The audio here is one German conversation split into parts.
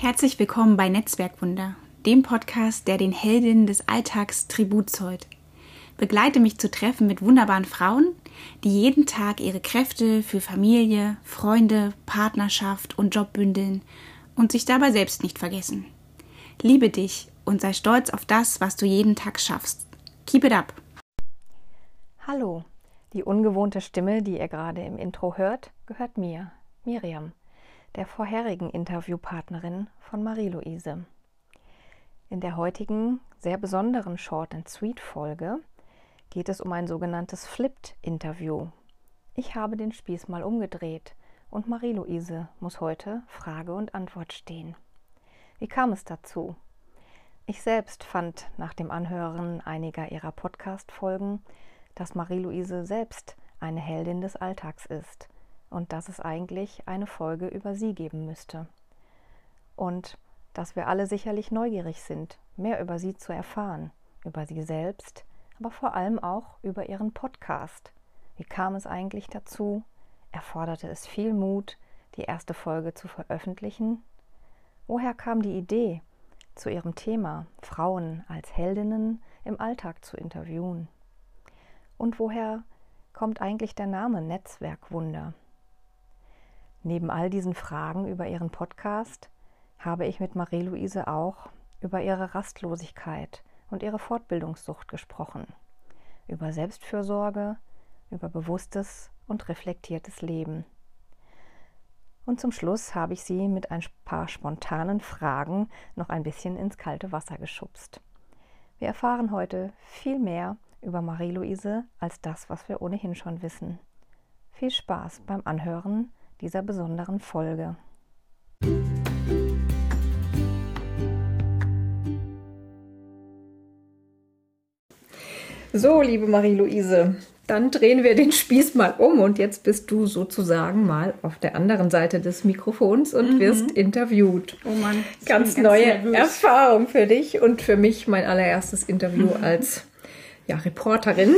Herzlich willkommen bei Netzwerkwunder, dem Podcast, der den Heldinnen des Alltags Tribut zollt. Begleite mich zu Treffen mit wunderbaren Frauen, die jeden Tag ihre Kräfte für Familie, Freunde, Partnerschaft und Job bündeln und sich dabei selbst nicht vergessen. Liebe dich und sei stolz auf das, was du jeden Tag schaffst. Keep it up! Hallo, die ungewohnte Stimme, die ihr gerade im Intro hört, gehört mir, Miriam der vorherigen Interviewpartnerin von Marie-Louise. In der heutigen, sehr besonderen Short and Sweet Folge geht es um ein sogenanntes Flipped-Interview. Ich habe den Spieß mal umgedreht und Marie-Louise muss heute Frage und Antwort stehen. Wie kam es dazu? Ich selbst fand nach dem Anhören einiger ihrer Podcast-Folgen, dass Marie-Louise selbst eine Heldin des Alltags ist und dass es eigentlich eine Folge über sie geben müsste. Und dass wir alle sicherlich neugierig sind, mehr über sie zu erfahren, über sie selbst, aber vor allem auch über ihren Podcast. Wie kam es eigentlich dazu? Erforderte es viel Mut, die erste Folge zu veröffentlichen? Woher kam die Idee, zu ihrem Thema Frauen als Heldinnen im Alltag zu interviewen? Und woher kommt eigentlich der Name Netzwerkwunder? Neben all diesen Fragen über ihren Podcast habe ich mit Marie-Louise auch über ihre Rastlosigkeit und ihre Fortbildungssucht gesprochen, über Selbstfürsorge, über bewusstes und reflektiertes Leben. Und zum Schluss habe ich sie mit ein paar spontanen Fragen noch ein bisschen ins kalte Wasser geschubst. Wir erfahren heute viel mehr über Marie-Louise als das, was wir ohnehin schon wissen. Viel Spaß beim Anhören dieser besonderen Folge. So, liebe Marie-Louise, dann drehen wir den Spieß mal um und jetzt bist du sozusagen mal auf der anderen Seite des Mikrofons und mhm. wirst interviewt. Oh Mann, ganz, ganz neue nervös. Erfahrung für dich und für mich mein allererstes Interview mhm. als ja, Reporterin.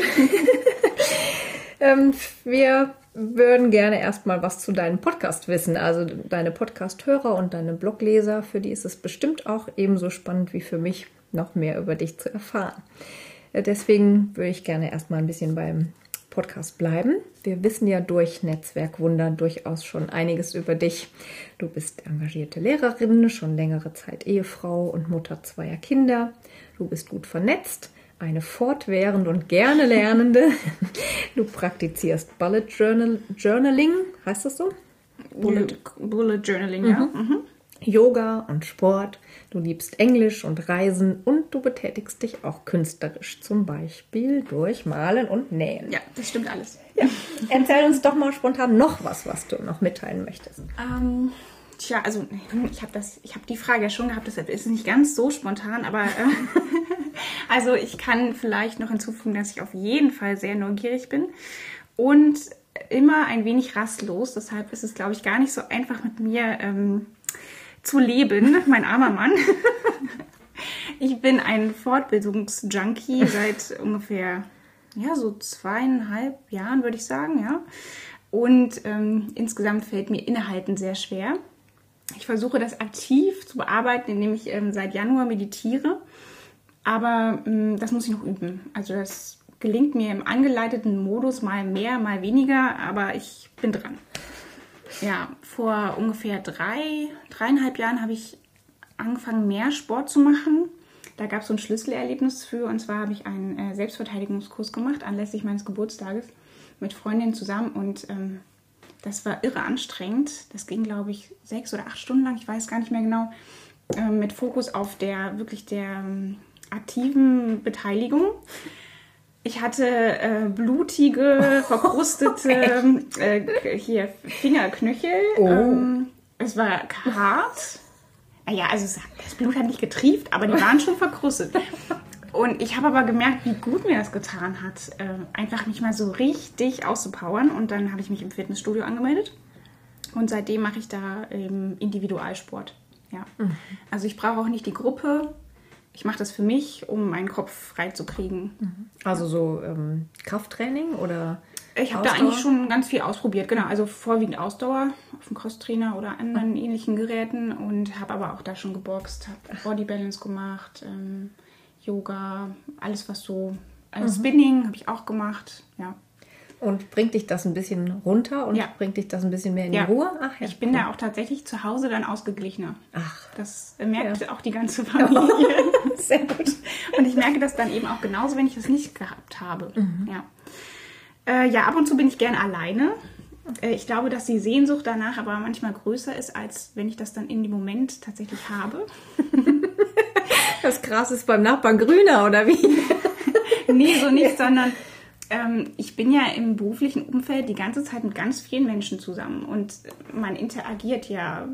ähm, wir würden gerne erstmal was zu deinem Podcast wissen. Also deine Podcast-Hörer und deine Blogleser, für die ist es bestimmt auch ebenso spannend wie für mich, noch mehr über dich zu erfahren. Äh, deswegen würde ich gerne erstmal ein bisschen beim Podcast bleiben. Wir wissen ja durch Netzwerkwunder durchaus schon einiges über dich. Du bist engagierte Lehrerin, schon längere Zeit Ehefrau und Mutter zweier Kinder. Du bist gut vernetzt eine fortwährende und gerne Lernende. Du praktizierst Bullet Journal, Journaling, heißt das so? Bullet, Bullet Journaling, mhm. ja. Mhm. Yoga und Sport. Du liebst Englisch und Reisen und du betätigst dich auch künstlerisch, zum Beispiel durch Malen und Nähen. Ja, das stimmt alles. Ja. Erzähl uns doch mal spontan noch was, was du noch mitteilen möchtest. Ähm, tja, also ich habe das, die Frage ja schon gehabt, deshalb ist es nicht ganz so spontan, aber äh, Also ich kann vielleicht noch hinzufügen, dass ich auf jeden Fall sehr neugierig bin und immer ein wenig rastlos. Deshalb ist es, glaube ich, gar nicht so einfach mit mir ähm, zu leben, mein armer Mann. ich bin ein Fortbildungsjunkie seit ungefähr ja so zweieinhalb Jahren, würde ich sagen, ja. Und ähm, insgesamt fällt mir Innehalten sehr schwer. Ich versuche das aktiv zu bearbeiten, indem ich ähm, seit Januar meditiere aber mh, mm, das muss ich noch üben. Also das gelingt mir im angeleiteten Modus mal mehr, mal weniger, aber ich bin dran. Ja, vor ungefähr drei, dreieinhalb Jahren habe ich angefangen, mehr Sport zu machen. Da gab es so ein Schlüsselerlebnis für, und zwar habe ich einen äh, Selbstverteidigungskurs gemacht, anlässlich meines Geburtstages, mit Freundinnen zusammen. Und ähm, das war irre anstrengend. Das ging, glaube ich, sechs oder acht Stunden lang, ich weiß gar nicht mehr genau, äh, mit Fokus auf der wirklich der ähm, aktiven Beteiligung. Ich hatte äh, blutige, verkrustete äh, hier Fingerknöchel. Oh. Ähm, es war hart. Naja, also das Blut hat nicht getrieft, aber die waren schon verkrustet. Und ich habe aber gemerkt, wie gut mir das getan hat, äh, einfach mich mal so richtig auszupowern. Und dann habe ich mich im Fitnessstudio angemeldet. Und seitdem mache ich da ähm, Individualsport. Ja. Mhm. Also ich brauche auch nicht die Gruppe ich mache das für mich, um meinen Kopf frei zu kriegen. Also so ähm, Krafttraining oder? Ich habe da eigentlich schon ganz viel ausprobiert, genau. Also vorwiegend Ausdauer auf dem Crosstrainer oder anderen ähnlichen Geräten und habe aber auch da schon geboxt, habe Body Balance gemacht, ähm, Yoga, alles was so, also mhm. Spinning habe ich auch gemacht, ja. Und bringt dich das ein bisschen runter und ja. bringt dich das ein bisschen mehr in ja. die Ruhe? Ach, ja. Ich bin da auch tatsächlich zu Hause dann ausgeglichener. Ach. Das merkt auch die ganze Familie. Sehr gut. Und ich merke das dann eben auch genauso, wenn ich das nicht gehabt habe. Mhm. Ja. Äh, ja, ab und zu bin ich gern alleine. Äh, ich glaube, dass die Sehnsucht danach aber manchmal größer ist, als wenn ich das dann in dem Moment tatsächlich habe. Das Gras ist beim Nachbarn grüner, oder wie? nee, so nicht, sondern ähm, ich bin ja im beruflichen Umfeld die ganze Zeit mit ganz vielen Menschen zusammen und man interagiert ja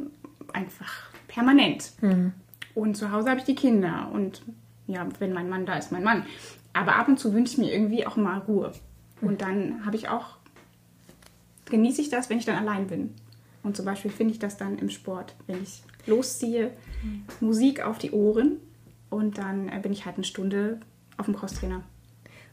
einfach permanent. Mhm. Und zu Hause habe ich die Kinder und ja, wenn mein Mann da ist, mein Mann. Aber ab und zu wünsche ich mir irgendwie auch mal Ruhe. Und dann habe ich auch, genieße ich das, wenn ich dann allein bin. Und zum Beispiel finde ich das dann im Sport, wenn ich losziehe, mhm. Musik auf die Ohren und dann äh, bin ich halt eine Stunde auf dem Crosstrainer.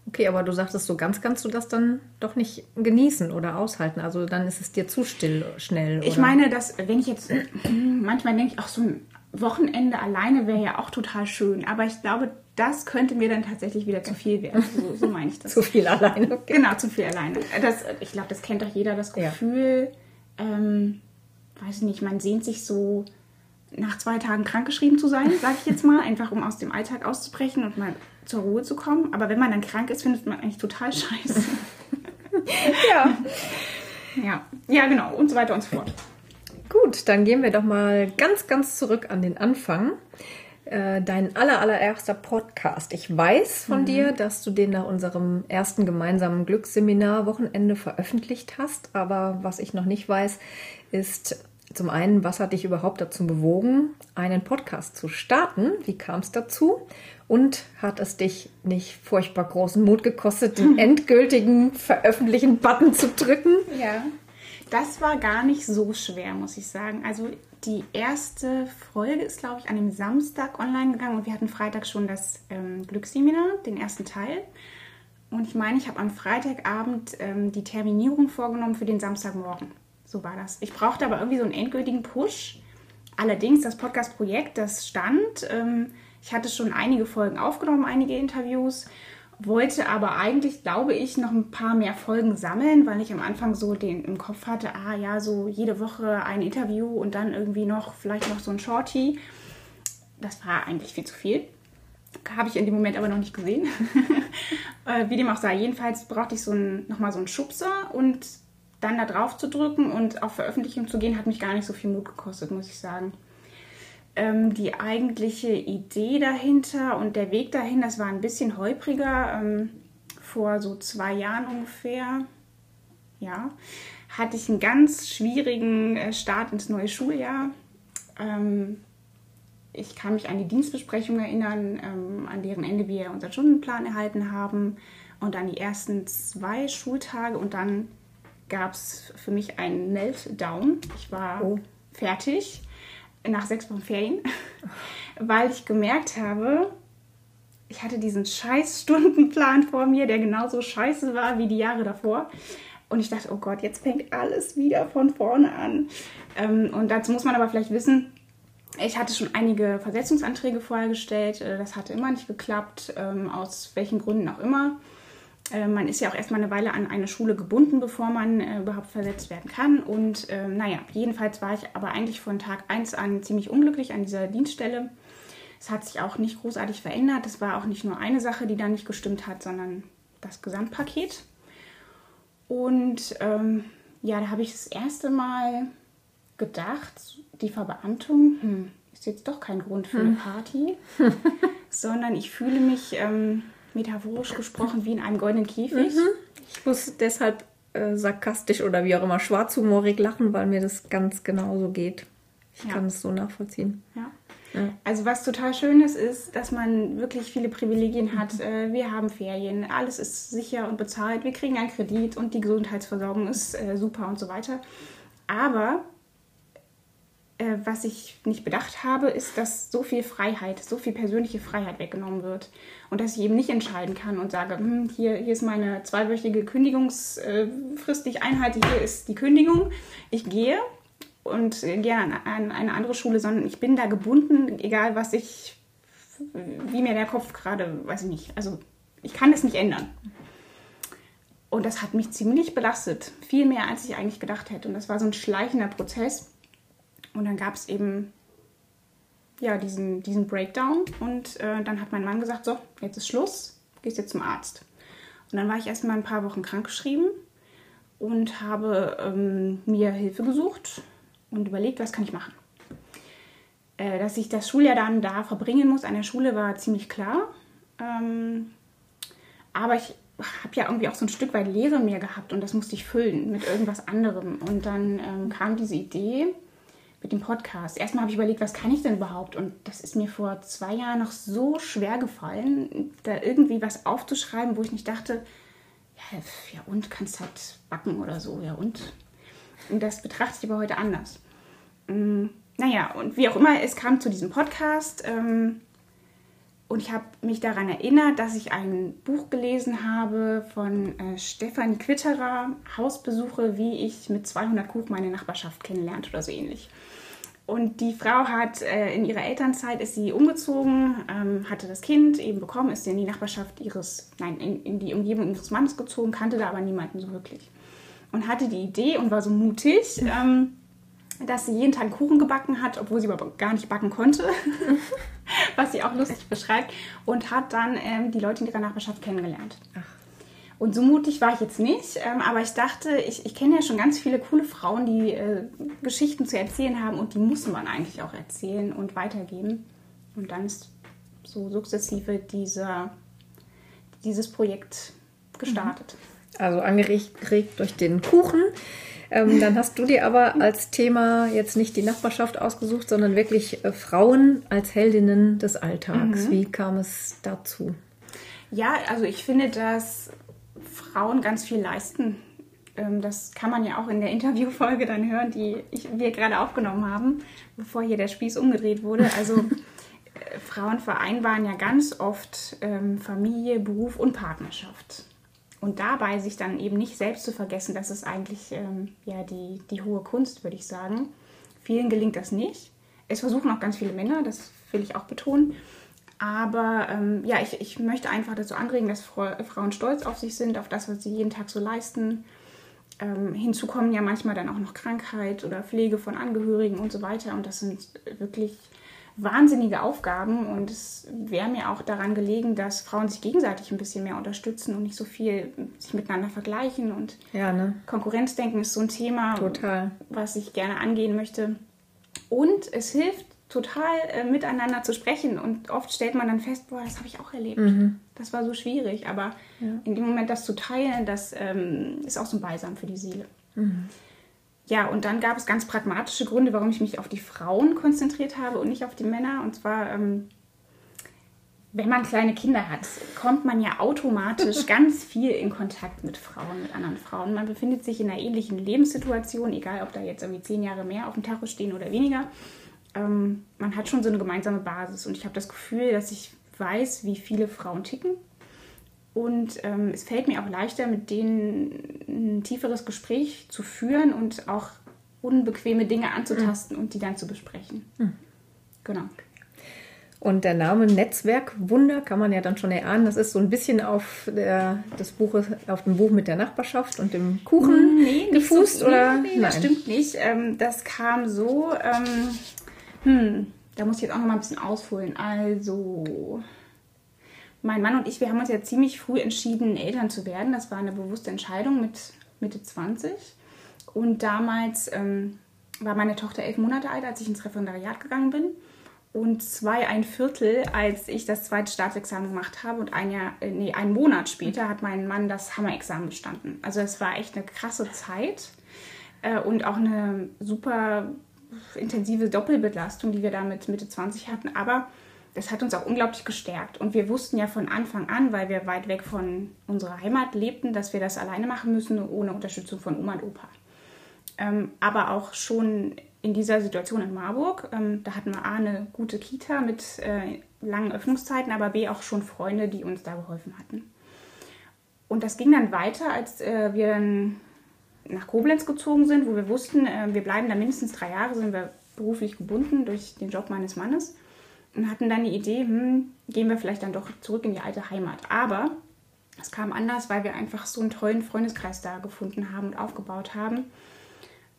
Okay, aber du sagtest, so ganz kannst du das dann doch nicht genießen oder aushalten. Also dann ist es dir zu still schnell. Oder? Ich meine, dass wenn ich jetzt manchmal denke, auch so ein Wochenende alleine wäre ja auch total schön. Aber ich glaube, das könnte mir dann tatsächlich wieder zu viel werden. So, so meine ich das. zu viel alleine. Okay. Genau, zu viel alleine. Das, ich glaube, das kennt doch jeder, das Gefühl, ja. ähm, weiß ich nicht, man sehnt sich so nach zwei Tagen krankgeschrieben zu sein, sage ich jetzt mal, einfach um aus dem Alltag auszubrechen und mal zur Ruhe zu kommen. Aber wenn man dann krank ist, findet man eigentlich total scheiße. ja. Ja, ja, genau, und so weiter und so fort. Gut, dann gehen wir doch mal ganz, ganz zurück an den Anfang. Äh, dein aller, allererster Podcast. Ich weiß von mhm. dir, dass du den nach unserem ersten gemeinsamen Glücksseminar Wochenende veröffentlicht hast. Aber was ich noch nicht weiß, ist zum einen, was hat dich überhaupt dazu bewogen, einen Podcast zu starten? Wie kam es dazu? Und hat es dich nicht furchtbar großen Mut gekostet, den endgültigen Veröffentlichen-Button zu drücken? Ja, das war gar nicht so schwer, muss ich sagen. Also die erste Folge ist, glaube ich, an dem Samstag online gegangen und wir hatten Freitag schon das ähm, Glücksseminar, den ersten Teil. Und ich meine, ich habe am Freitagabend ähm, die Terminierung vorgenommen für den Samstagmorgen. So war das. Ich brauchte aber irgendwie so einen endgültigen Push. Allerdings, das Podcast-Projekt, das stand. Ähm, ich hatte schon einige Folgen aufgenommen, einige Interviews wollte aber eigentlich, glaube ich, noch ein paar mehr Folgen sammeln, weil ich am Anfang so den im Kopf hatte, ah ja, so jede Woche ein Interview und dann irgendwie noch, vielleicht noch so ein Shorty. Das war eigentlich viel zu viel. Habe ich in dem Moment aber noch nicht gesehen. Äh, wie dem auch sei, jedenfalls brauchte ich so ein, nochmal so einen Schubser und dann da drauf zu drücken und auf Veröffentlichung zu gehen, hat mich gar nicht so viel Mut gekostet, muss ich sagen ähm, die eigentliche Idee dahinter und der Weg dahin, das war ein bisschen holpriger. Ähm, vor so zwei Jahren ungefähr, ja, hatte ich einen ganz schwierigen äh, Start ins neue Schuljahr. Ähm, ich kann mich an die Dienstbesprechung erinnern, ähm, an deren Ende wir unseren Stundenplan erhalten haben und an die ersten zwei Schultage und dann gab es für mich einen Meltdown. Ich war oh. fertig nach sechs Wochen Ferien, weil ich gemerkt habe, ich hatte diesen scheiß Stundenplan vor mir, der genauso scheiße war wie die Jahre davor. Und ich dachte, oh Gott, jetzt fängt alles wieder von vorne an. Ähm, und dazu muss man aber vielleicht wissen, ich hatte schon einige Versetzungsanträge vorher gestellt. Äh, das hatte immer nicht geklappt, ähm, aus welchen Gründen auch immer. Äh, man ist ja auch erstmal eine Weile an eine Schule gebunden, bevor man äh, überhaupt versetzt werden kann. Und äh, naja, jedenfalls war ich aber eigentlich von Tag 1 an ziemlich unglücklich an dieser Dienststelle. Es hat sich auch nicht großartig verändert. Es war auch nicht nur eine Sache, die da nicht gestimmt hat, sondern das Gesamtpaket. Und ähm, ja, da habe ich das erste Mal gedacht, die Verbeamtung hm, ist jetzt doch kein Grund für eine hm. Party, sondern ich fühle mich ähm, metaphorisch gesprochen, wie in einem goldenen Käfig. Mhm. Ich muss deshalb äh, sarkastisch oder wie auch immer schwarzhumorig lachen, weil mir das ganz genauso geht. Ich ja. kann es so nachvollziehen. Ja. ja. Also was total schön ist, ist, dass man wirklich viele Privilegien hat. Mhm. Äh, wir haben Ferien, alles ist sicher und bezahlt, wir kriegen einen Kredit und die Gesundheitsversorgung ist äh, super und so weiter. Aber äh, was ich nicht bedacht habe, ist, dass so viel Freiheit, so viel persönliche Freiheit weggenommen wird. Und dass ich eben nicht entscheiden kann und sage, hm, hier, hier ist meine zweiwöchige Kündigungsfrist, die ich einhalte, hier ist die Kündigung, ich gehe und gehe an, an eine andere Schule, sondern ich bin da gebunden, egal was ich, wie mir der Kopf gerade, weiß ich nicht, also ich kann es nicht ändern. Und das hat mich ziemlich belastet, viel mehr als ich eigentlich gedacht hätte. Und das war so ein schleichender Prozess. Und dann gab es eben ja, diesen, diesen Breakdown. Und äh, dann hat mein Mann gesagt, so, jetzt ist Schluss, gehst jetzt zum Arzt. Und dann war ich erst mal ein paar Wochen krankgeschrieben und habe ähm, mir Hilfe gesucht und überlegt, was kann ich machen. Äh, dass ich das Schuljahr dann da verbringen muss an der Schule, war ziemlich klar. Ähm, aber ich habe ja irgendwie auch so ein Stück weit Lehre mir gehabt und das musste ich füllen mit irgendwas anderem. Und dann ähm, kam diese Idee, mit dem Podcast. Erstmal habe ich überlegt, was kann ich denn überhaupt? Und das ist mir vor zwei Jahren noch so schwer gefallen, da irgendwie was aufzuschreiben, wo ich nicht dachte, ja, ja und, kannst halt backen oder so, ja und. Und das betrachte ich aber heute anders. Ähm, naja, und wie auch immer, es kam zu diesem Podcast. Ähm, und ich habe mich daran erinnert, dass ich ein Buch gelesen habe von äh, Stefanie Quitterer, Hausbesuche, wie ich mit 200 Kuch meine Nachbarschaft kennenlernte oder so ähnlich. Und die Frau hat äh, in ihrer Elternzeit ist sie umgezogen, ähm, hatte das Kind eben bekommen, ist in die Nachbarschaft ihres, nein, in, in, die Umgebung ihres Mannes gezogen, kannte da aber niemanden so wirklich. Und hatte die Idee und war so mutig, ähm, dass sie jeden Tag Kuchen gebacken hat, obwohl sie aber gar nicht backen konnte, was sie auch lustig beschreibt, und hat dann ähm, die Leute in ihrer Nachbarschaft kennengelernt. Ach. Und so mutig war ich jetzt nicht, ähm, aber ich dachte, ich, ich kenne ja schon ganz viele coole Frauen, die äh, Geschichten zu erzählen haben und die muss man eigentlich auch erzählen und weitergeben. Und dann ist so sukzessive dieser, dieses Projekt gestartet. Also angeregt durch den Kuchen. Ähm, dann hast du dir aber als Thema jetzt nicht die Nachbarschaft ausgesucht, sondern wirklich äh, Frauen als Heldinnen des Alltags. Mhm. Wie kam es dazu? Ja, also ich finde, dass Frauen ganz viel leisten. Ähm, das kann man ja auch in der Interviewfolge dann hören, die ich, wir gerade aufgenommen haben, bevor hier der Spieß umgedreht wurde. Also äh, Frauen vereinbaren ja ganz oft ähm, Familie, Beruf und Partnerschaft. Und dabei sich dann eben nicht selbst zu vergessen, das ist eigentlich ähm, ja die, die hohe Kunst, würde ich sagen. Vielen gelingt das nicht. Es versuchen auch ganz viele Männer, das will ich auch betonen. Aber ähm, ja, ich, ich möchte einfach dazu anregen, dass Frauen stolz auf sich sind, auf das, was sie jeden Tag so leisten. Ähm, hinzu kommen ja manchmal dann auch noch Krankheit oder Pflege von Angehörigen und so weiter. Und das sind wirklich wahnsinnige Aufgaben. Und es wäre mir auch daran gelegen, dass Frauen sich gegenseitig ein bisschen mehr unterstützen und nicht so viel sich miteinander vergleichen. Und ja, ne? Konkurrenzdenken ist so ein Thema, Total. was ich gerne angehen möchte. Und es hilft total äh, miteinander zu sprechen. Und oft stellt man dann fest, boah, das habe ich auch erlebt. Mhm. Das war so schwierig. Aber ja. in dem Moment das zu teilen, das ähm, ist auch so ein Balsam für die Seele. Mhm. Ja, und dann gab es ganz pragmatische Gründe, warum ich mich auf die Frauen konzentriert habe und nicht auf die Männer. Und zwar, ähm, wenn man kleine Kinder hat, kommt man ja automatisch ganz viel in Kontakt mit Frauen, mit anderen Frauen. Man befindet sich in einer ähnlichen Lebenssituation, egal ob da jetzt irgendwie zehn Jahre mehr auf dem Tacho stehen oder weniger ähm, man hat schon so eine gemeinsame Basis und ich habe das Gefühl, dass ich weiß, wie viele Frauen ticken. Und ähm, es fällt mir auch leichter, mit denen ein tieferes Gespräch zu führen und auch unbequeme Dinge anzutasten mhm. und die dann zu besprechen. Mhm. Genau. Und der Name Netzwerkwunder kann man ja dann schon erahnen. Das ist so ein bisschen auf, der, das Buch, auf dem Buch mit der Nachbarschaft und dem Kuchen nee, gefußt, so, oder? Nee, nee, das stimmt nicht. Ähm, das kam so. Ähm, hm, da muss ich jetzt auch noch mal ein bisschen ausholen. Also, mein Mann und ich, wir haben uns ja ziemlich früh entschieden, Eltern zu werden. Das war eine bewusste Entscheidung mit Mitte 20. Und damals ähm, war meine Tochter elf Monate alt, als ich ins Referendariat gegangen bin. Und zwei, ein Viertel, als ich das zweite Staatsexamen gemacht habe. Und ein Jahr, äh, nee, einen Monat später hat mein Mann das Hammerexamen bestanden. Also es war echt eine krasse Zeit äh, und auch eine super intensive Doppelbelastung, die wir da mit Mitte 20 hatten. Aber das hat uns auch unglaublich gestärkt. Und wir wussten ja von Anfang an, weil wir weit weg von unserer Heimat lebten, dass wir das alleine machen müssen, ohne Unterstützung von Oma und Opa. Ähm, aber auch schon in dieser Situation in Marburg. Ähm, da hatten wir A, eine gute Kita mit äh, langen Öffnungszeiten, aber B, auch schon Freunde, die uns da geholfen hatten. Und das ging dann weiter, als äh, wir dann nach Koblenz gezogen sind, wo wir wussten, äh, wir bleiben da mindestens drei Jahre, sind wir beruflich gebunden durch den Job meines Mannes und hatten dann die Idee, hm, gehen wir vielleicht dann doch zurück in die alte Heimat. Aber es kam anders, weil wir einfach so einen tollen Freundeskreis da gefunden haben und aufgebaut haben.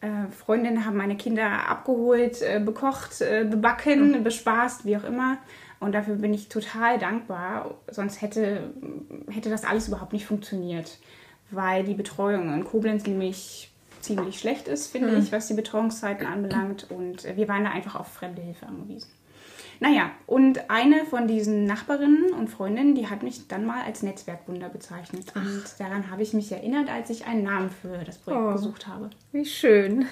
Äh, Freundinnen haben meine Kinder abgeholt, äh, bekocht, äh, bebacken, mhm. bespaßt, wie auch immer. Und dafür bin ich total dankbar. Sonst hätte, hätte das alles überhaupt nicht funktioniert, weil die Betreuung in Koblenz nämlich ziemlich schlecht ist, finde mhm. ich, was die Betreuungszeiten anbelangt. Und wir waren da einfach auf fremde Hilfe angewiesen. Naja, und eine von diesen Nachbarinnen und Freundinnen, die hat mich dann mal als Netzwerkwunder bezeichnet. Ach. Und daran habe ich mich erinnert, als ich einen Namen für das Projekt oh, gesucht habe. Wie schön.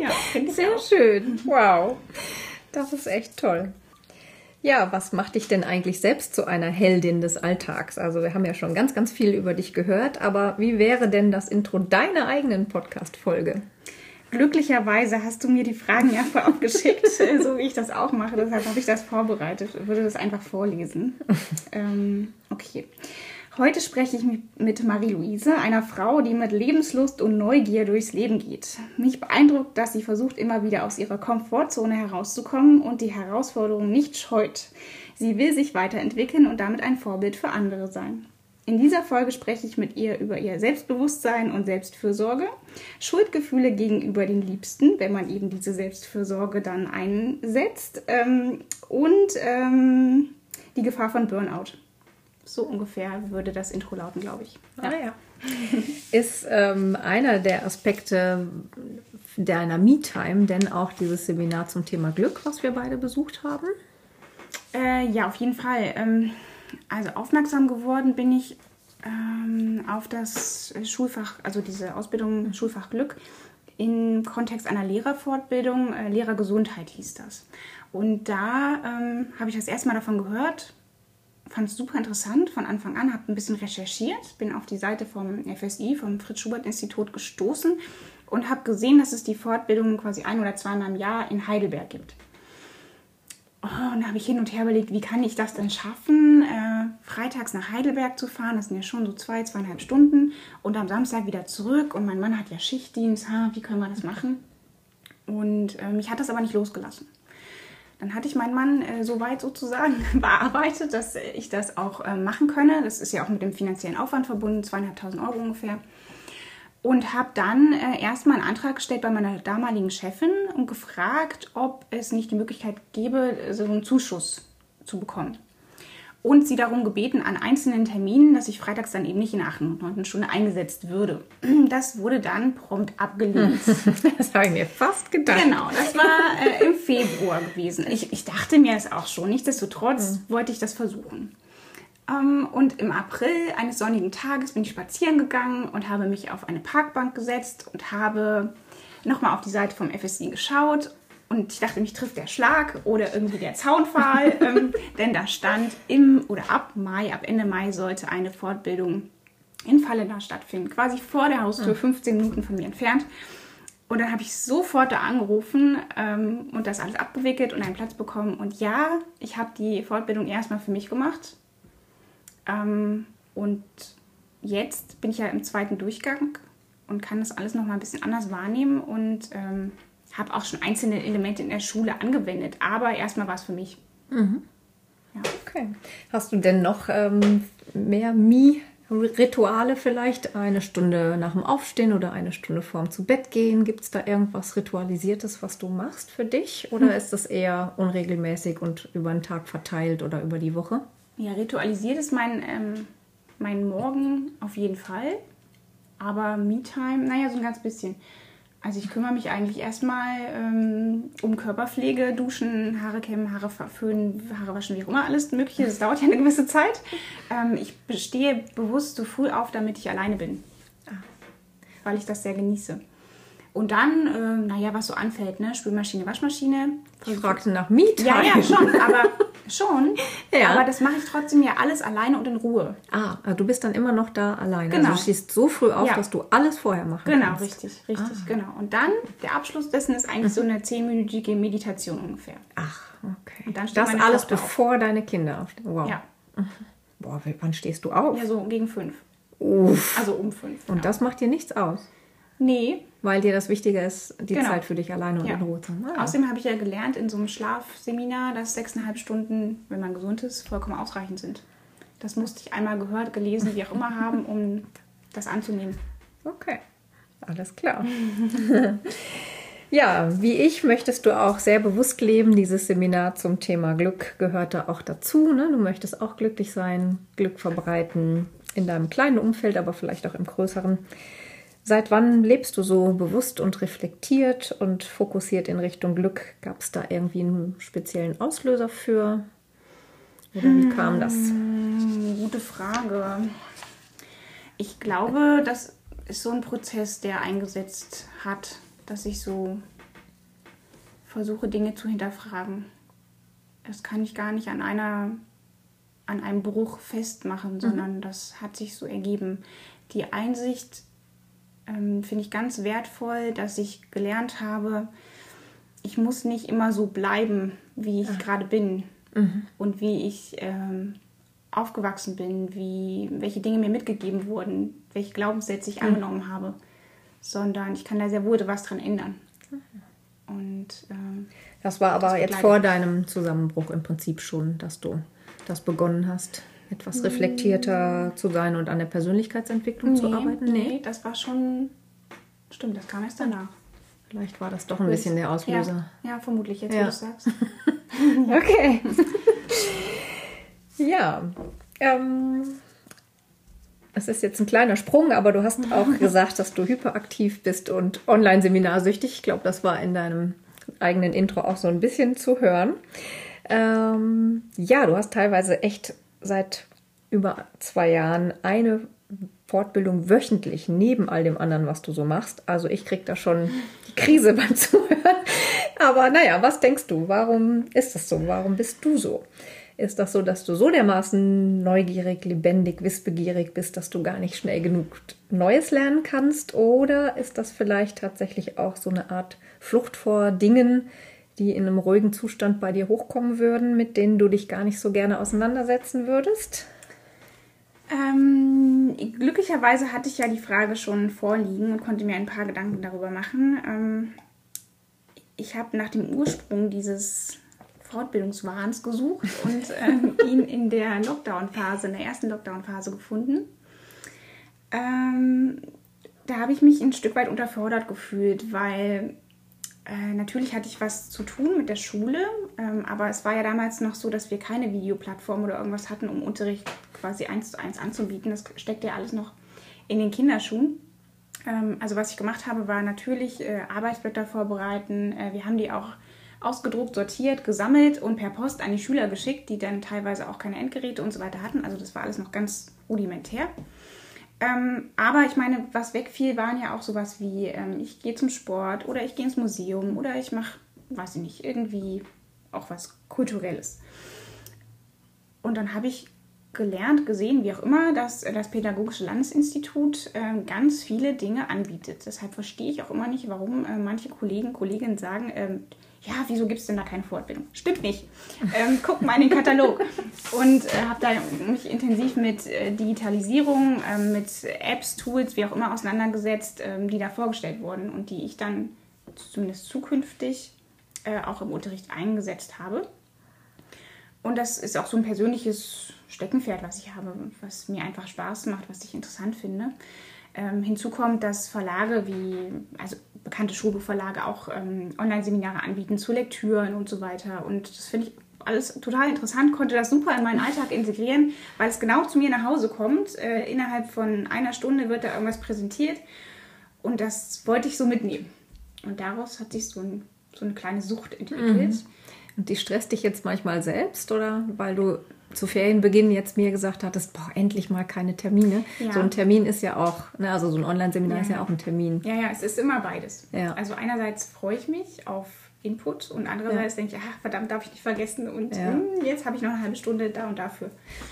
Ja, finde ich Sehr auch. schön. Wow. Das ist echt toll. Ja, was macht dich denn eigentlich selbst zu einer Heldin des Alltags? Also wir haben ja schon ganz, ganz viel über dich gehört, aber wie wäre denn das Intro deiner eigenen Podcast-Folge? Glücklicherweise hast du mir die Fragen ja vorab geschickt, so wie ich das auch mache. Deshalb habe ich das vorbereitet. Ich würde das einfach vorlesen. ähm, okay. Heute spreche ich mit Marie-Louise, einer Frau, die mit Lebenslust und Neugier durchs Leben geht. Mich beeindruckt, dass sie versucht, immer wieder aus ihrer Komfortzone herauszukommen und die Herausforderungen nicht scheut. Sie will sich weiterentwickeln und damit ein Vorbild für andere sein. In dieser Folge spreche ich mit ihr über ihr Selbstbewusstsein und Selbstfürsorge, Schuldgefühle gegenüber den Liebsten, wenn man eben diese Selbstfürsorge dann einsetzt, ähm, und ähm, die Gefahr von Burnout. So ungefähr würde das Intro lauten, glaube ich. Ja. Ah, ja. Ist ähm, einer der Aspekte deiner Me-Time denn auch dieses Seminar zum Thema Glück, was wir beide besucht haben? Äh, ja, auf jeden Fall. Also aufmerksam geworden bin ich ähm, auf das Schulfach, also diese Ausbildung Schulfach Glück im Kontext einer Lehrerfortbildung, äh, Lehrergesundheit hieß das. Und da ähm, habe ich das erste Mal davon gehört, fand es super interessant von Anfang an, habe ein bisschen recherchiert, bin auf die Seite vom FSI, vom Fritz-Schubert-Institut gestoßen und habe gesehen, dass es die Fortbildung quasi ein oder zweimal im Jahr in Heidelberg gibt. Oh, und habe ich hin und her überlegt, wie kann ich das denn schaffen, äh, freitags nach Heidelberg zu fahren. Das sind ja schon so zwei, zweieinhalb Stunden. Und am Samstag wieder zurück. Und mein Mann hat ja Schichtdienst. Ha, wie können wir das machen? Und äh, mich hat das aber nicht losgelassen. Dann hatte ich meinen Mann äh, so weit sozusagen bearbeitet, dass ich das auch äh, machen könne. Das ist ja auch mit dem finanziellen Aufwand verbunden, zweieinhalbtausend Euro ungefähr und habe dann äh, erstmal einen Antrag gestellt bei meiner damaligen Chefin und gefragt, ob es nicht die Möglichkeit gäbe, so einen Zuschuss zu bekommen. Und sie darum gebeten, an einzelnen Terminen, dass ich freitags dann eben nicht in der 8. und 9. Stunde eingesetzt würde. Das wurde dann prompt abgelehnt. Das habe ich mir fast gedacht. Genau, das war äh, im Februar gewesen. Ich, ich dachte mir es auch schon. Nichtsdestotrotz mhm. wollte ich das versuchen. Ähm, und im April eines sonnigen Tages bin ich spazieren gegangen und habe mich auf eine Parkbank gesetzt und habe nochmal auf die Seite vom FSI geschaut. Und ich dachte, mich trifft der Schlag oder irgendwie der Zaunpfahl, ähm, denn da stand im oder ab Mai, ab Ende Mai sollte eine Fortbildung in Fallena stattfinden, quasi vor der Haustür, 15 ah. Minuten von mir entfernt. Und dann habe ich sofort da angerufen ähm, und das alles abgewickelt und einen Platz bekommen. Und ja, ich habe die Fortbildung erstmal für mich gemacht ähm, und jetzt bin ich ja im zweiten Durchgang und kann das alles noch mal ein bisschen anders wahrnehmen und ähm, habe auch schon einzelne Elemente in der Schule angewendet. Aber erstmal war es für mich. Mhm. Ja. Okay. Hast du denn noch ähm, mehr Mi-Rituale vielleicht? Eine Stunde nach dem Aufstehen oder eine Stunde vorm zu Bett gehen? Gibt es da irgendwas Ritualisiertes, was du machst für dich? Oder hm. ist das eher unregelmäßig und über den Tag verteilt oder über die Woche? Ja, ritualisiert ist mein, ähm, mein Morgen auf jeden Fall. Aber Me-Time, naja, so ein ganz bisschen. Also ich kümmere mich eigentlich erstmal ähm, um Körperpflege, Duschen, Haare kämmen, Haare föhnen, Haare waschen, wie auch immer, alles mögliche. Das dauert ja eine gewisse Zeit. Ähm, ich stehe bewusst so früh auf, damit ich alleine bin. Ah. Weil ich das sehr genieße. Und dann, äh, naja, was so anfällt, ne? Spülmaschine, Waschmaschine. Ich fragte nach Mietag. Ja, ja, schon, aber schon. Ja. Aber das mache ich trotzdem ja alles alleine und in Ruhe. Ah, also du bist dann immer noch da alleine. Genau. Also du stehst so früh auf, Ja. dass du alles vorher machen Genau, kannst. richtig, richtig, genau. Und dann, der Abschluss dessen ist eigentlich so eine zehnminütige Meditation ungefähr. Ach, okay. Und dann steht das alles Tochter auf. bevor deine Kinder aufstehen. Wow. Ja, Boah, wann stehst du auf? ja, so gegen fünf. Uff. Also um fünf. Und ja. das macht dir nichts aus, Nee, weil dir das wichtiger ist, die Genau. Zeit für dich alleine und Ja. in Ruhe zu haben. Ah, Außerdem habe ich ja gelernt in so einem Schlafseminar, dass sechseinhalb Stunden, wenn man gesund ist, vollkommen ausreichend sind. Das musste ich einmal gehört, gelesen, wie auch immer haben, um das anzunehmen. Okay, alles klar. ja, wie ich möchtest du auch sehr bewusst leben. Dieses Seminar zum Thema Glück gehört da auch dazu. Ne? Du möchtest auch glücklich sein, Glück verbreiten in deinem kleinen Umfeld, aber vielleicht auch im größeren. Seit wann lebst du so bewusst und reflektiert und fokussiert in Richtung Glück? Gab es da irgendwie einen speziellen Auslöser für? Oder wie kam das? Hm, Gute Frage. Ich glaube, das ist so ein Prozess, der eingesetzt hat, dass ich so versuche, Dinge zu hinterfragen. Das kann ich gar nicht an einer an einem Bruch festmachen, sondern das hat sich so ergeben. Die Einsicht ähm, finde ich ganz wertvoll, dass ich gelernt habe, ich muss nicht immer so bleiben, wie ich gerade bin und wie ich ähm, aufgewachsen bin, wie, welche Dinge mir mitgegeben wurden, welche Glaubenssätze ich angenommen habe, sondern ich kann da sehr wohl was dran ändern. Und ähm, Das war aber Das jetzt vor deinem Zusammenbruch im Prinzip schon, dass du das begonnen hast, etwas reflektierter zu sein und an der Persönlichkeitsentwicklung zu arbeiten? nee, das war schon. Stimmt, das kam erst danach. Vielleicht war das doch ein bisschen der Auslöser. Ja, ja vermutlich, jetzt wo Ja. du es sagst. Okay. ja. Ähm, es ist jetzt ein kleiner Sprung, aber du hast auch gesagt, dass du hyperaktiv bist und Online-Seminarsüchtig. Ich glaube, das war in deinem eigenen Intro auch so ein bisschen zu hören. Ähm, ja, du hast teilweise echt seit über zwei Jahren eine Fortbildung wöchentlich neben all dem anderen, was du so machst. Also ich krieg da schon die Krise beim Zuhören. Aber naja, was denkst du? Warum ist das so? Warum bist du so? Ist das so, dass du so dermaßen neugierig, lebendig, wissbegierig bist, dass du gar nicht schnell genug Neues lernen kannst? Oder ist das vielleicht tatsächlich auch so eine Art Flucht vor Dingen, die in einem ruhigen Zustand bei dir hochkommen würden, mit denen du dich gar nicht so gerne auseinandersetzen würdest? Ähm, glücklicherweise hatte ich ja die Frage schon vorliegen und konnte mir ein paar Gedanken darüber machen. Ähm, ich habe nach dem Ursprung dieses Fortbildungswahns gesucht und ähm, ihn in der Lockdown-Phase, in der ersten Lockdown-Phase gefunden. Ähm, da habe ich mich ein Stück weit unterfordert gefühlt, weil äh, natürlich hatte ich was zu tun mit der Schule, ähm, aber es war ja damals noch so, dass wir keine Videoplattform oder irgendwas hatten, um Unterricht quasi eins zu eins anzubieten. Das steckt ja alles noch in den Kinderschuhen. Ähm, also was ich gemacht habe, war natürlich äh, Arbeitsblätter vorbereiten. Äh, wir haben die auch ausgedruckt, sortiert, gesammelt und per Post an die Schüler geschickt, die dann teilweise auch keine Endgeräte und so weiter hatten. Also das war alles noch ganz rudimentär. Ähm, aber ich meine, was wegfiel, waren ja auch sowas wie, ähm, ich gehe zum Sport oder ich gehe ins Museum oder ich mache, weiß ich nicht, irgendwie auch was Kulturelles. Und dann habe ich gelernt, gesehen, wie auch immer, dass äh, das Pädagogische Landesinstitut äh, ganz viele Dinge anbietet. Deshalb verstehe ich auch immer nicht, warum äh, manche Kollegen, Kolleginnen sagen, ähm, ja, wieso gibt es denn da keine Fortbildung? Stimmt nicht. Ähm, guck mal in den Katalog. Und äh, habe da mich intensiv mit äh, Digitalisierung, ähm, mit Apps, Tools, wie auch immer auseinandergesetzt, ähm, die da vorgestellt wurden und die ich dann zumindest zukünftig äh, auch im Unterricht eingesetzt habe. Und das ist auch so ein persönliches Steckenpferd, was ich habe, was mir einfach Spaß macht, was ich interessant finde. Ähm, hinzu kommt, dass Verlage wie, also bekannte Schulbuchverlage auch ähm, Online-Seminare anbieten zu Lektüren und so weiter. Und das finde ich alles total interessant, konnte das super in meinen Alltag integrieren, weil es genau zu mir nach Hause kommt. Äh, innerhalb von einer Stunde wird da irgendwas präsentiert und das wollte ich so mitnehmen. Und daraus hat sich so, ein, so eine kleine Sucht entwickelt. Und die stresst dich jetzt manchmal selbst oder weil du zu Ferienbeginn jetzt mir gesagt hattest, boah, endlich mal keine Termine. Ja. So ein Termin ist ja auch, ne, also so ein Online-Seminar Ja, ist ja auch ein Termin. Ja, ja, es ist immer beides. Ja. Also einerseits freue ich mich auf Input und andererseits denke ich, ach, verdammt, darf ich nicht vergessen und hm, jetzt habe ich noch eine halbe Stunde da und dafür.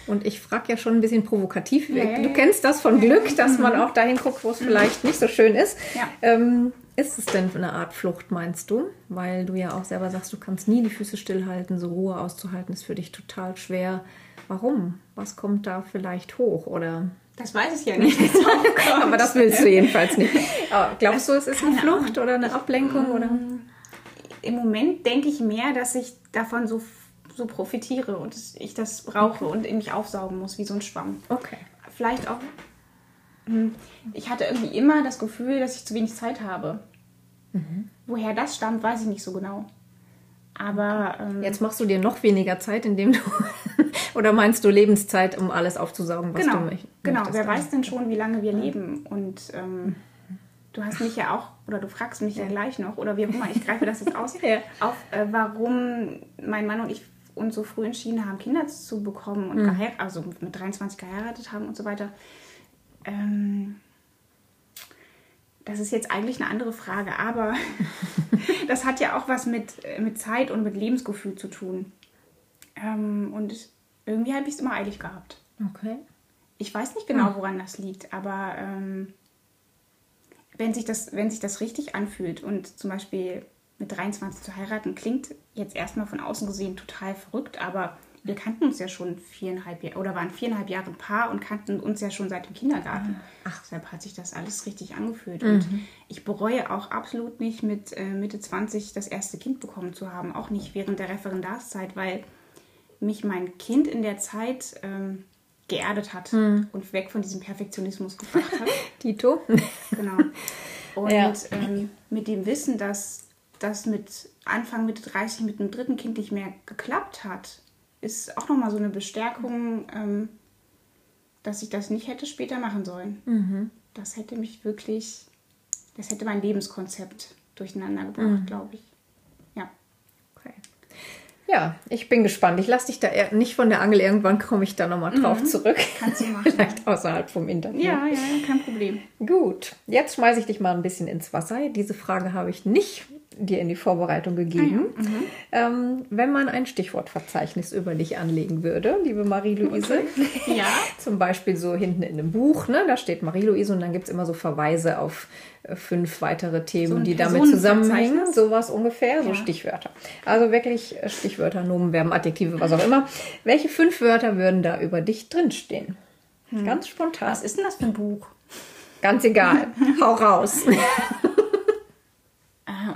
Und ich frage ja schon ein bisschen provokativ. Du. Mhm. kennst das von Glück, dass man auch dahin guckt, wo es vielleicht nicht so schön ist. Ja. Ähm, ist es denn eine Art Flucht, meinst du? Weil du ja auch selber sagst, du kannst nie die Füße stillhalten, so Ruhe auszuhalten ist für dich total schwer. Warum? Was kommt da vielleicht hoch? Oder Das weiß ich ja nicht. aber das willst du jedenfalls nicht. Aber glaubst du, es ist eine Flucht oder eine Ablenkung? Oder? Im Moment denke ich mehr, dass ich davon so, so profitiere und ich das brauche und in mich aufsaugen muss, wie so ein Schwamm. Okay. Vielleicht auch, ich hatte irgendwie immer das Gefühl, dass ich zu wenig Zeit habe. Woher das stammt, weiß ich nicht so genau. Aber ähm, Jetzt machst du dir noch weniger Zeit, indem du. oder meinst du Lebenszeit, um alles aufzusaugen, was genau, du möcht- genau. möchtest? Wer weiß denn schon, wie lange wir leben? Und ähm, du hast mich ja auch, oder du fragst mich ja, gleich noch, oder wie auch immer, ich greife das jetzt aus, Ja. auf, äh, warum mein Mann und ich uns so früh entschieden haben, Kinder zu bekommen Mhm. und geheiratet, also mit 23 geheiratet haben und so weiter. Ähm, das ist jetzt eigentlich eine andere Frage, aber das hat ja auch was mit, äh, mit Zeit und mit Lebensgefühl zu tun. Ähm, und irgendwie habe ich es immer eilig gehabt. Okay. Ich weiß nicht genau, woran das liegt, aber ähm, wenn, sich das, wenn sich das richtig anfühlt und zum Beispiel mit 23 zu heiraten, klingt jetzt erstmal von außen gesehen total verrückt, aber wir kannten uns ja schon viereinhalb Jahre oder waren viereinhalb Jahre ein Paar und kannten uns ja schon seit dem Kindergarten. Ach, deshalb hat sich das alles richtig angefühlt. Und ich bereue auch absolut nicht, mit äh, Mitte 20 das erste Kind bekommen zu haben, auch nicht während der Referendarszeit, weil mich mein Kind in der Zeit ähm, geerdet hat und weg von diesem Perfektionismus gebracht hat. Tito? genau. Und Ja. ähm, mit dem Wissen, dass das mit Anfang Mitte 30 mit dem dritten Kind nicht mehr geklappt hat, ist auch nochmal so eine Bestärkung, ähm, dass ich das nicht hätte später machen sollen. Das hätte mich wirklich, das hätte mein Lebenskonzept durcheinander gebracht, glaube ich. Ja. Okay. Ja, ich bin gespannt. Ich lasse dich da nicht von der Angel. Irgendwann komme ich da nochmal drauf zurück. Kannst du machen. Vielleicht außerhalb vom Interview. Ja, ja, ja, kein Problem. Gut, jetzt schmeiße ich dich mal ein bisschen ins Wasser. Diese Frage habe ich nicht dir in die Vorbereitung gegeben. ähm, wenn man ein Stichwortverzeichnis über dich anlegen würde, liebe Marie-Louise, Ja. zum Beispiel so hinten in einem Buch, ne, da steht Marie-Louise und dann gibt es immer so Verweise auf äh, fünf weitere Themen, So die damit zusammenhängen, sowas ungefähr, so Ja. Stichwörter. Also wirklich äh, Stichwörter, Nomen, Verben, Adjektive, was auch immer. Welche fünf Wörter würden da über dich drinstehen? Ganz spontan. Was ist denn das für ein Buch? Ganz egal. Hau raus.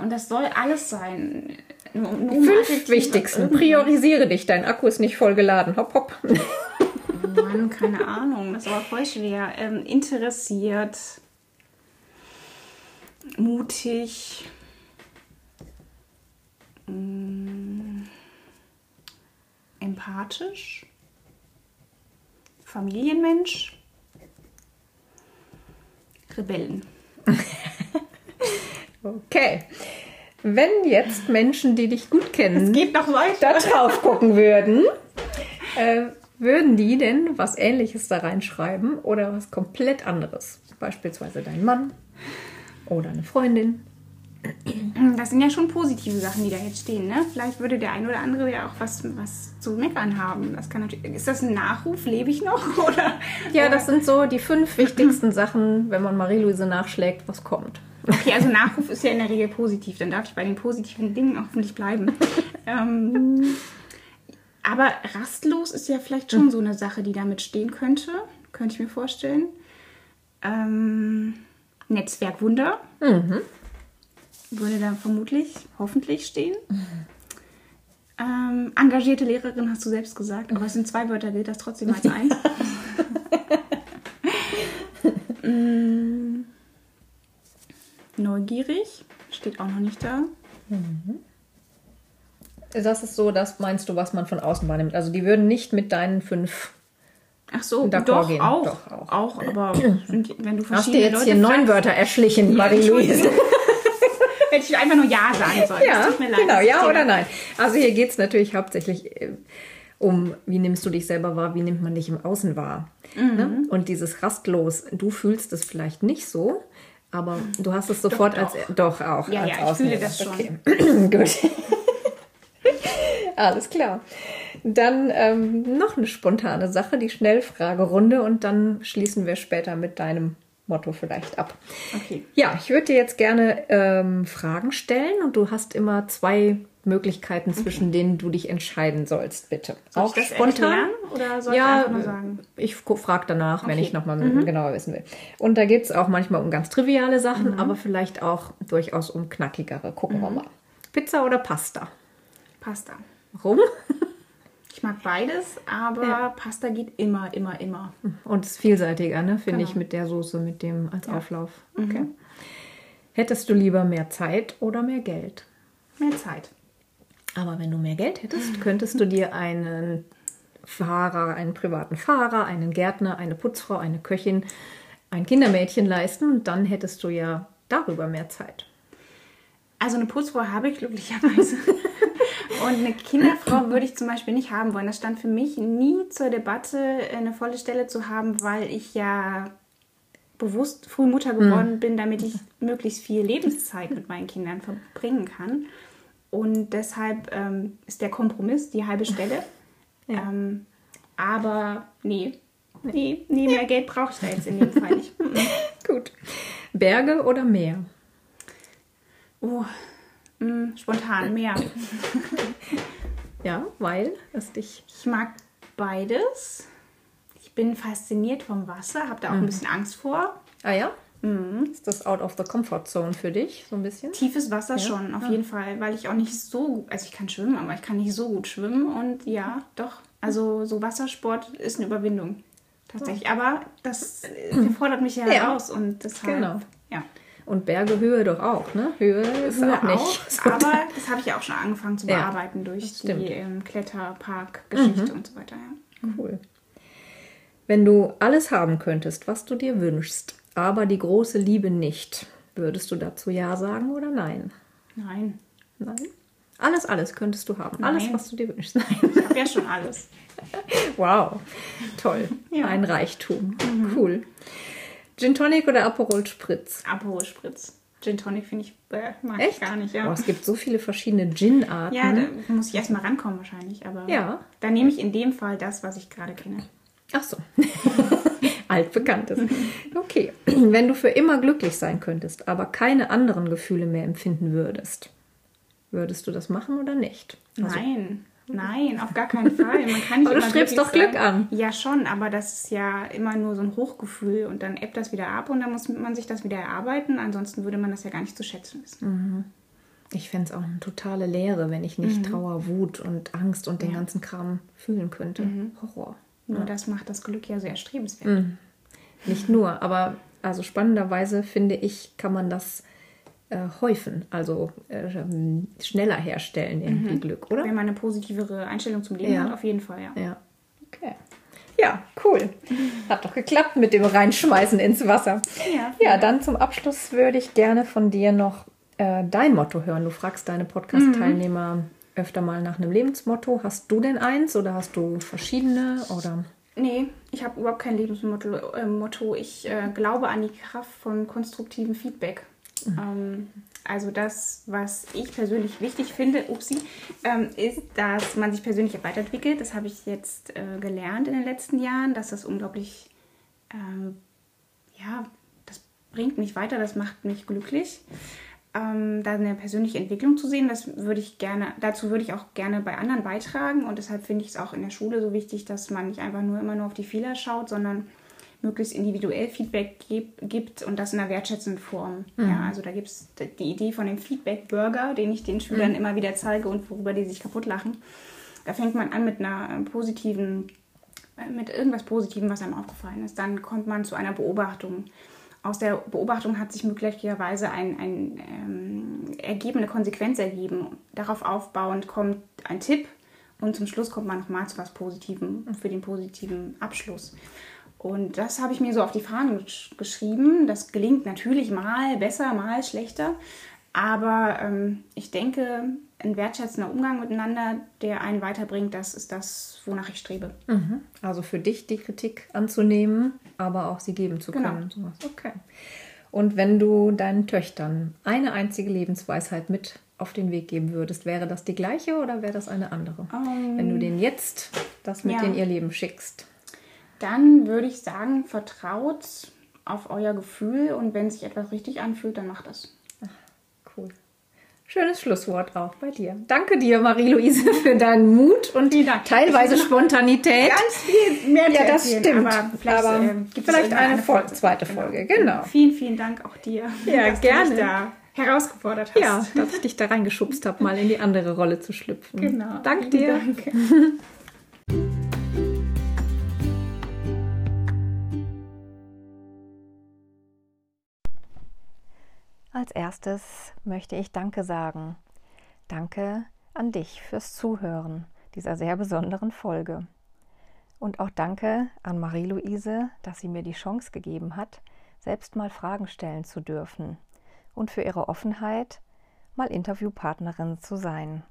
Und das soll alles sein. Nur, nur fünf wichtigsten. Priorisiere dich. Dein Akku ist nicht voll geladen. Hopp, hopp. Mann, keine Ahnung. Das ist aber voll schwer. Ähm, interessiert. Mutig. mm, Empathisch. Familienmensch. Rebellen. Okay. Wenn jetzt Menschen, die dich gut kennen, Geht noch weiter. da drauf gucken würden, äh, würden die denn was Ähnliches da reinschreiben oder was komplett anderes? Beispielsweise dein Mann oder eine Freundin. Das sind ja schon positive Sachen, die da jetzt stehen. Ne? Vielleicht würde der eine oder andere ja auch was, was zu meckern haben. Das kann natürlich, ist das ein Nachruf? Lebe ich noch? Oder? Ja, das sind so die fünf wichtigsten Sachen, wenn man Marie-Louise nachschlägt, was kommt. Okay, also Nachruf ist ja in der Regel positiv. Dann darf ich bei den positiven Dingen hoffentlich bleiben. ähm, aber rastlos ist ja vielleicht schon so eine Sache, die damit stehen könnte. Könnte ich mir vorstellen. Ähm, Netzwerkwunder. Würde da vermutlich, hoffentlich stehen. Ähm, engagierte Lehrerin hast du selbst gesagt, aber es sind zwei Wörter, gilt das trotzdem als eins. Neugierig steht auch noch nicht da. Das ist so, das meinst du, was man von außen wahrnimmt. Also die würden nicht mit deinen fünf. Ach so, doch, gehen. auch, Doch, auch. auch. aber sind, wenn du Hast du verschiedene jetzt Leute hier neun Wörter erschlichen, Marie-Louise? Hätte ich einfach nur Ja sagen sollen. Ja, genau, ja der- oder nein. Also hier geht es natürlich hauptsächlich äh, um wie nimmst du dich selber wahr, wie nimmt man dich im Außen wahr. Ne? Und dieses rastlos, du fühlst es vielleicht nicht so, aber du hast es sofort doch. als doch auch. Ja, als ja, ich fühle das schon. Okay. Gut. Alles klar. Dann ähm, noch eine spontane Sache, die Schnellfragerunde und dann schließen wir später mit deinem Motto vielleicht ab. Okay. Ja, ich würde dir jetzt gerne ähm, Fragen stellen und du hast immer zwei Möglichkeiten, zwischen denen du dich entscheiden sollst, bitte. Soll ich das erklären oder soll ich ja, einfach nur sagen? ich frage danach, wenn Okay. ich nochmal genauer wissen will. Und da geht es auch manchmal um ganz triviale Sachen, aber vielleicht auch durchaus um knackigere. Gucken wir mal. Pizza oder Pasta? Pasta. Warum? Ich mag beides, aber Ja. Pasta geht immer, immer, immer. Und ist vielseitiger, ne? finde Genau. ich, mit der Soße, mit dem als Auflauf. Okay. Hättest du lieber mehr Zeit oder mehr Geld? Mehr Zeit. Aber wenn du mehr Geld hättest, könntest du dir einen Fahrer, einen privaten Fahrer, einen Gärtner, eine Putzfrau, eine Köchin, ein Kindermädchen leisten und dann hättest du ja darüber mehr Zeit. Also eine Putzfrau habe ich glücklicherweise. Und eine Kinderfrau würde ich zum Beispiel nicht haben wollen. Das stand für mich nie zur Debatte, eine volle Stelle zu haben, weil ich ja bewusst früh Mutter geworden bin, damit ich möglichst viel Lebenszeit mit meinen Kindern verbringen kann. Und deshalb ähm, ist der Kompromiss die halbe Stelle. Ähm, aber nee, nee, nee, mehr Geld brauche ich da jetzt in dem Fall nicht. Gut. Berge oder Meer? Oh, mh, spontan, mehr. Ja, weil es dich. Ich mag beides. Ich bin fasziniert vom Wasser, habe da auch ein bisschen Angst vor. Ah ja? Ist das out of the comfort zone für dich, so ein bisschen? Tiefes Wasser schon, auf jeden Fall, weil ich auch nicht so also ich kann schwimmen, aber ich kann nicht so gut schwimmen und ja, doch. Also so Wassersport ist eine Überwindung. Tatsächlich. Aber das äh, fordert mich ja, Ja. heraus und deshalb. Genau. Ja. Und Berge, Höhe doch auch, ne? Höhe ist Höhe auch nicht. so- aber das habe ich ja auch schon angefangen zu Ja, bearbeiten durch. Mhm. die ähm, Kletterpark-Geschichte und so weiter. Ja. Cool. Wenn du alles haben könntest, was du dir wünschst, aber die große Liebe nicht, würdest du dazu Ja sagen oder Nein? Nein, Nein? Alles, alles könntest du haben. Alles, Nein. was du dir wünschst. Nein. ich habe ja schon alles. Wow. Toll. Ja. Ein Reichtum. Cool. Gin Tonic oder Aperol Spritz? Aperol Spritz. Gin Tonic finde ich, äh, mag Echt? ich gar nicht, ja. Oh, es gibt so viele verschiedene Gin-Arten. Ja, da muss ich erstmal rankommen wahrscheinlich, aber Ja. dann nehme ich in dem Fall das, was ich gerade kenne. Ach so. Altbekanntes. Okay. Wenn du für immer glücklich sein könntest, aber keine anderen Gefühle mehr empfinden würdest, würdest du das machen oder nicht? Also, Nein, nein, auf gar keinen Fall. Man kann nicht Aber du strebst doch Glück sein. an. Ja, schon, aber das ist ja immer nur so ein Hochgefühl und dann ebbt das wieder ab und dann muss man sich das wieder erarbeiten. Ansonsten würde man das ja gar nicht zu schätzen wissen. Ich fände es auch eine totale Leere, wenn ich nicht Trauer, Wut und Angst und den ganzen Kram fühlen könnte. Horror. Nur das macht das Glück ja sehr erstrebenswert. Nicht nur, aber also spannenderweise finde ich, kann man das äh, häufen, also äh, ähm, schneller herstellen, irgendwie Glück, oder? Wenn man eine positivere Einstellung zum Leben Ja. hat, auf jeden Fall, ja. Ja. Okay. Ja, cool. Hat doch geklappt mit dem Reinschmeißen ins Wasser. Ja. Ja, dann zum Abschluss würde ich gerne von dir noch äh, dein Motto hören. Du fragst deine Podcast-Teilnehmer öfter mal nach einem Lebensmotto. Hast du denn eins oder hast du verschiedene? Oder? Nee, ich habe überhaupt kein Lebensmotto. Äh, Motto. Ich äh, glaube an die Kraft von konstruktivem Feedback. Ähm, also das, was ich persönlich wichtig finde, upsie, ähm, ist, dass man sich persönlich weiterentwickelt. Das habe ich jetzt äh, gelernt in den letzten Jahren, dass das unglaublich, ähm, ja, das bringt mich weiter, das macht mich glücklich. Ähm, da eine persönliche Entwicklung zu sehen, das würde ich gerne, dazu würde ich auch gerne bei anderen beitragen und deshalb finde ich es auch in der Schule so wichtig, dass man nicht einfach nur immer nur auf die Fehler schaut, sondern möglichst individuell Feedback gibt und das in einer wertschätzenden Form. Ja, also da gibt es die Idee von dem Feedback-Burger, den ich den Schülern immer wieder zeige und worüber die sich kaputt lachen. Da fängt man an mit einer äh, positiven, äh, mit irgendwas Positivem, was einem aufgefallen ist. Dann kommt man zu einer Beobachtung. Aus der Beobachtung hat sich möglicherweise ein, ein ähm, Ergeben, eine Konsequenz ergeben. Darauf aufbauend kommt ein Tipp und zum Schluss kommt man nochmal zu was Positivem für den positiven Abschluss. Und das habe ich mir so auf die Fahnen gesch- geschrieben. Das gelingt natürlich mal besser, mal schlechter. Aber ähm, ich denke, ein wertschätzender Umgang miteinander, der einen weiterbringt, das ist das, wonach ich strebe. Mhm. Also für dich die Kritik anzunehmen, aber auch sie geben zu Genau. können. Sowas. Okay. Und wenn du deinen Töchtern eine einzige Lebensweisheit mit auf den Weg geben würdest, wäre das die gleiche oder wäre das eine andere? Ähm, wenn du denen jetzt das mit ja. in ihr Leben schickst. Dann würde ich sagen, vertraut auf euer Gefühl und wenn sich etwas richtig anfühlt, dann macht das. Schönes Schlusswort auch bei dir. Danke dir, Marie-Louise, für deinen Mut und Dank. teilweise Spontanität. Ganz viel mehr Ja, das erzählen, stimmt. Aber vielleicht, Aber ähm, gibt es vielleicht irgendwann eine Fol- zweite Folge, genau. Vielen, vielen Dank auch dir, Ja, dass gerne. du da herausgefordert hast. Ja, dass ich dich da reingeschubst habe, mal in die andere Rolle zu schlüpfen. genau. Dank dir. Dank. Als erstes möchte ich Danke sagen. Danke an dich fürs Zuhören dieser sehr besonderen Folge. Und auch danke an Marie-Louise, dass sie mir die Chance gegeben hat, selbst mal Fragen stellen zu dürfen und für ihre Offenheit, mal Interviewpartnerin zu sein.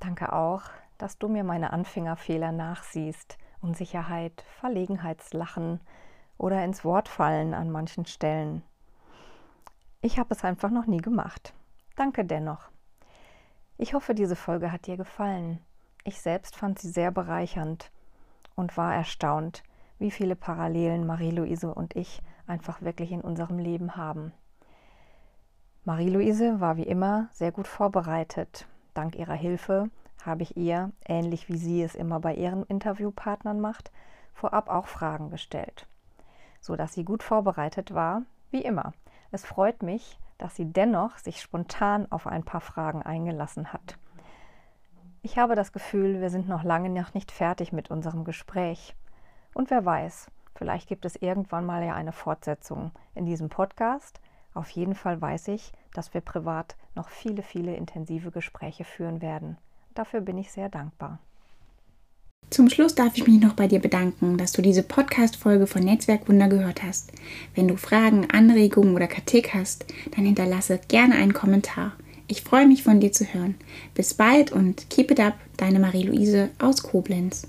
Danke auch, dass du mir meine Anfängerfehler nachsiehst, Unsicherheit, Verlegenheitslachen oder ins Wort fallen an manchen Stellen. Ich habe es einfach noch nie gemacht. Danke dennoch. Ich hoffe, diese Folge hat dir gefallen. Ich selbst fand sie sehr bereichernd und war erstaunt, wie viele Parallelen Marie-Louise und ich einfach wirklich in unserem Leben haben. Marie-Louise war wie immer sehr gut vorbereitet. Dank ihrer Hilfe habe ich ihr, ähnlich wie sie es immer bei ihren Interviewpartnern macht, vorab auch Fragen gestellt, so dass sie gut vorbereitet war, wie immer. Es freut mich, dass sie dennoch sich spontan auf ein paar Fragen eingelassen hat. Ich habe das Gefühl, wir sind noch lange noch nicht fertig mit unserem Gespräch. Und wer weiß, vielleicht gibt es irgendwann mal ja eine Fortsetzung in diesem Podcast. Auf jeden Fall weiß ich, dass wir privat noch viele, viele intensive Gespräche führen werden. Dafür bin ich sehr dankbar. Zum Schluss darf ich mich noch bei dir bedanken, dass du diese Podcast-Folge von Netzwerk Wunder gehört hast. Wenn du Fragen, Anregungen oder Kritik hast, dann hinterlasse gerne einen Kommentar. Ich freue mich von dir zu hören. Bis bald und keep it up, deine Marie-Louise aus Koblenz.